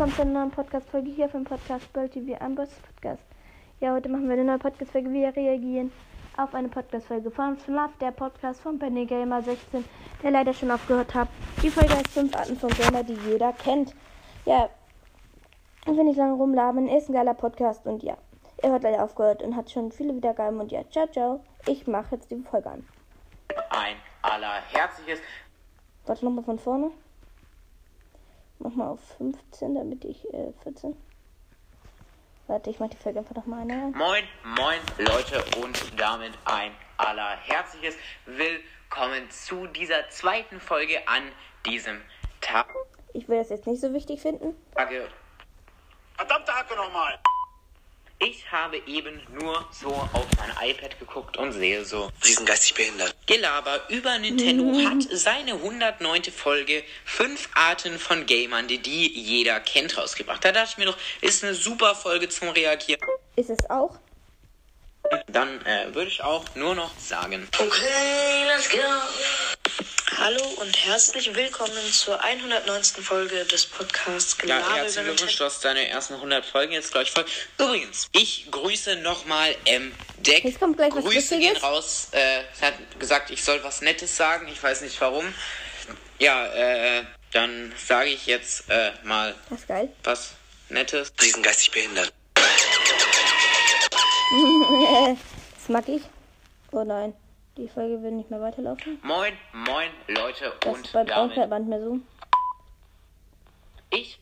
einer neuen Podcast-Folge hier vom Podcast Bird TV Amboss Podcast. Ja, heute machen wir eine neue Podcast-Folge. Wir reagieren auf eine Podcast-Folge von FNAF, der Podcast von Penny Gamer 16, der leider schon aufgehört hat. Die Folge heißt 5 Arten von Gamer, die jeder kennt. Ja, ich will nicht lange rumlabern. Ist ein geiler Podcast und ja, er hat leider aufgehört und hat schon viele Wiedergaben. Und ja, ciao, ciao. Ich mache jetzt die Folge an. Ein allerherzliches Warte nochmal von vorne. Mach mal auf 15, damit ich äh, 14. Warte, ich mach die Folge einfach nochmal eine. Moin, moin Leute und damit ein allerherzliches Willkommen zu dieser zweiten Folge an diesem Tag. Ich will das jetzt nicht so wichtig finden. Tage. Verdammte Hacke nochmal! Ich habe eben nur so auf mein iPad geguckt und sehe so Sie sind geistig behindert. Gelaber über Nintendo hat seine 109. Folge Fünf Arten von Gamern, die, die jeder kennt, rausgebracht. Da dachte ich mir doch, ist eine super Folge zum Reagieren. Ist es auch? Dann äh, würde ich auch nur noch sagen, Okay, let's go. Hallo und herzlich willkommen zur 119. Folge des Podcasts Ja, Gelaber herzlichen über Glückwunsch, du hast deine ersten 100 Folgen jetzt gleich voll. Übrigens, ich grüße nochmal M. Deck. Jetzt kommt gleich was Grüße gehen Lustiges. raus. Äh, er hat gesagt, ich soll was Nettes sagen. Ich weiß nicht warum. Ja, äh, dann sage ich jetzt äh, mal Das ist geil. was Nettes. Sie sind geistig behindert. Das mag ich. Oh nein. Die Folge will nicht mehr weiterlaufen. Moin, moin, Leute. Das und bei damit Braunfeldband mehr so. ich.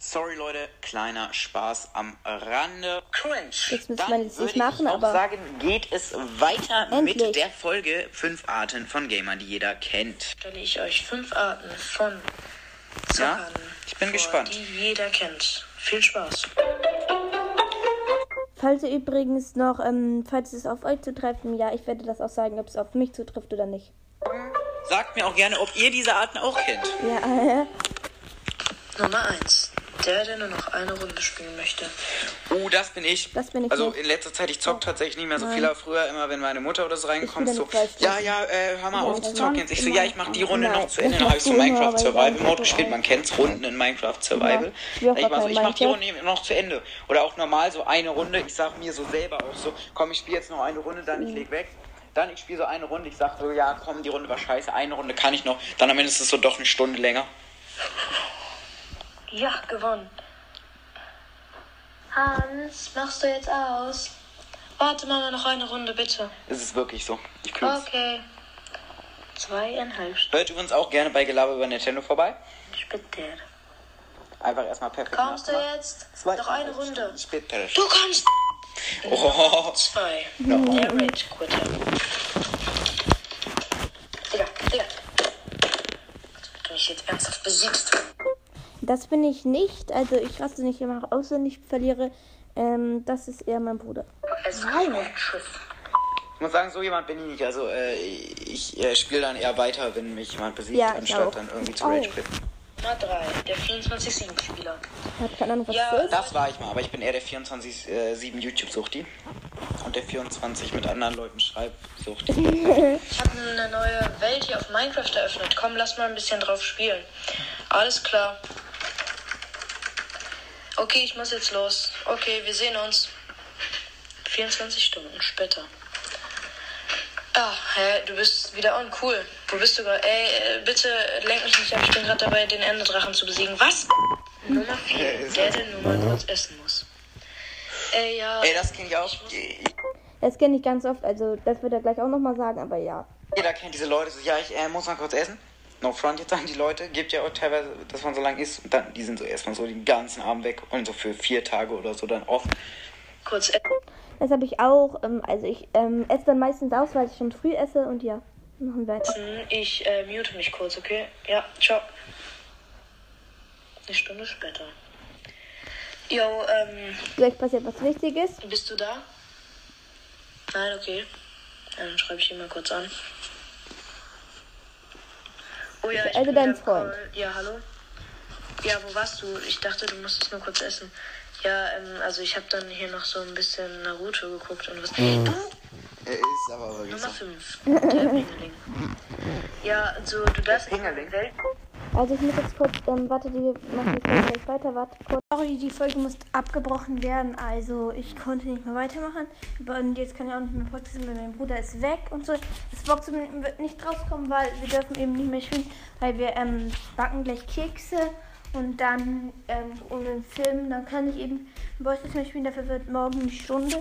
Sorry, Leute. Kleiner Spaß am Rande. Cringe. Jetzt müsste man jetzt würde nicht machen, ich auch aber sagen, geht es weiter Endlich. mit der Folge fünf Arten von Gamern, die jeder kennt. Stelle ich euch fünf Arten von Ja, Zockern ich bin vor, gespannt. die jeder kennt. Viel Spaß. Falls ihr übrigens noch, ähm, falls es auf euch zutrifft, ja, ich werde das auch sagen, ob es auf mich zutrifft oder nicht. Sagt mir auch gerne, ob ihr diese Arten auch kennt. Ja, äh, Nummer eins. Der, der nur noch eine Runde spielen möchte. Oh, das bin ich. Das bin ich Also nicht. in letzter Zeit, ich zock tatsächlich nicht mehr so viel, aber früher immer, wenn meine Mutter oder so Ich so, ja, ja, äh, hör mal Ja, auf zu zocken jetzt. Ich so, ja, ich mach die Runde Nein, noch zu Ende. Dann habe ich so Minecraft ich Survival Mode gespielt. Man kennt's, Runden in Minecraft Survival. ich auch Ich war gar so, ich mach die. Runde noch zu Ende. Oder auch normal so eine Runde. Ich sag mir so selber auch so, komm, ich spiele jetzt noch eine Runde, dann Mhm. ich leg weg. Dann ich spiele so eine Runde, ich sag so, ja, komm, die Runde war scheiße, eine Runde kann ich noch. Dann am Ende ist es so doch eine Stunde länger. Ja, gewonnen. Hans, machst du jetzt aus? Warte mal noch eine Runde, bitte. Es ist wirklich so. Ich kühl's. Okay. Zweieinhalb Stunden Hört übrigens auch gerne bei Gelaber über Nintendo vorbei. später. Einfach erstmal perfekt Kommst du jetzt? Zwei- Noch eine Runde. Später. Du kannst. Oh, Zwei. Der Rage Quitter. Digga, Digga. Du mich jetzt ernsthaft besiegst. Das bin ich nicht. Also ich raste nicht immer aus, wenn ich verliere. Ähm, das ist eher mein Bruder. Es kommt ein Schiff. ich muss sagen, so jemand bin ich nicht. Also äh, ich äh, spiele dann eher weiter, wenn mich jemand besiegt, Ja, ich anstatt auch. dann irgendwie zu Oh. Rage quitten. Nummer drei. Der 24-7-Spieler. Hat keine Ahnung, was Ja, das ist. Das war ich mal, aber ich bin eher der 24-7 YouTube-Suchti. Und der 24 mit anderen Leuten Schreibsuchti. Ich habe eine neue Welt hier auf Minecraft eröffnet. Komm, lass mal ein bisschen drauf spielen. Alles klar. Okay, ich muss jetzt los. Okay, wir sehen uns. 24 Stunden später. Ah, hä, du bist wieder on, cool. Wo bist du gerade? Ey, äh, bitte lenk mich nicht ab. Ich bin gerade dabei, den Enderdrachen zu besiegen. Was? Nummer 4. Der, der nur mal kurz essen muss. Ey, ja. Ey, das kenne ich auch. Das kenne ich ganz oft. Also das wird er gleich auch nochmal sagen, aber ja. Jeder kennt diese Leute so, ja, ich äh, muss mal kurz essen. No front jetzt sagen die Leute, gibt ja auch teilweise, dass man so lange isst und dann, die sind so erstmal so den ganzen Abend weg und so für vier Tage oder so dann oft. Kurz essen. Das habe ich auch. Ähm, also ich ähm, esse dann meistens aus, weil ich schon früh esse und ja. Machen wir weiter. Ich äh, mute mich kurz, okay? Ja, ciao. Eine Stunde später. Jo, ähm, Gleich passiert was Wichtiges. bist du da? Nein, okay. Dann schreibe ich ihn mal kurz an. Oh ja, ich Also bin dein Freund. Call. Ja, hallo? Ja, wo warst du? Ich dachte, du musstest nur kurz essen. Ja, ähm, also ich habe dann hier noch so ein bisschen Naruto geguckt und was. Du, Er ist aber wirklich Nummer 5. Der Pingeling. Ja, also du darfst Pingeling? Welt. Also ich muss jetzt kurz, ähm, warte, die machen die Folge gleich weiter, warte kurz. Sorry, die Folge muss abgebrochen werden, also ich konnte nicht mehr weitermachen. Und jetzt kann ich auch nicht mehr podcasten, weil mein Bruder ist weg und so. Das Box wird nicht rauskommen, weil wir dürfen eben nicht mehr spielen, weil wir ähm, backen gleich Kekse und dann ähm, um den Film, dann kann ich eben Boys nicht mehr spielen, dafür wird morgen eine Stunde.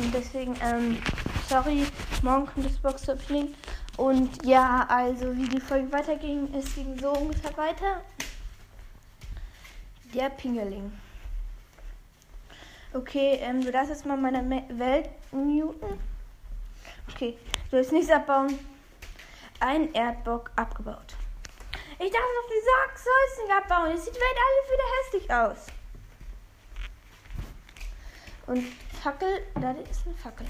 Und deswegen, ähm, sorry, morgen kommt das Box-Opening. Und ja, also wie die Folge weiterging, es ging so ungefähr weiter. Der Pingeling. Okay, ähm, du darfst jetzt mal meine Me Welt muten. Okay, du willst nichts abbauen. Ein Erdbock abgebaut. Ich darf noch die Sacksäusen nicht abbauen. Jetzt sieht die Welt alles wieder hässlich aus. Und Fackel, da ist eine Fackel.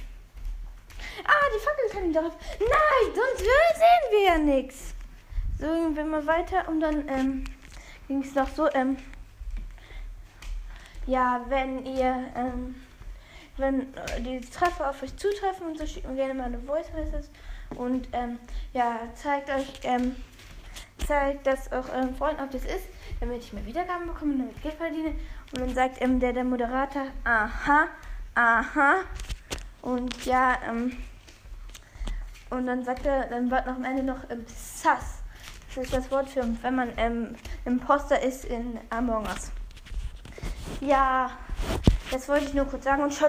Ah, die Fackel kann ich drauf. Nein, sonst sehen wir ja nichts. So, gehen wir mal weiter und dann ähm, ging es noch so, ähm, ja, wenn ihr, ähm, wenn äh, die Treffer auf euch zutreffen und so, schickt mir gerne mal eine Voice Message und ähm, ja, zeigt euch, ähm, zeigt das auch euren Freunden, ob das ist, damit ich mehr Wiedergaben bekomme, damit Geld verdiene. Und dann sagt ähm, der, der Moderator, aha, aha. Und ja, ähm, und dann sagt er, dann wird noch am Ende noch ähm, Sass. Das ist das Wort für, wenn man ähm, Imposter ist in Among Us. Ja, das wollte ich nur kurz sagen. Und schaut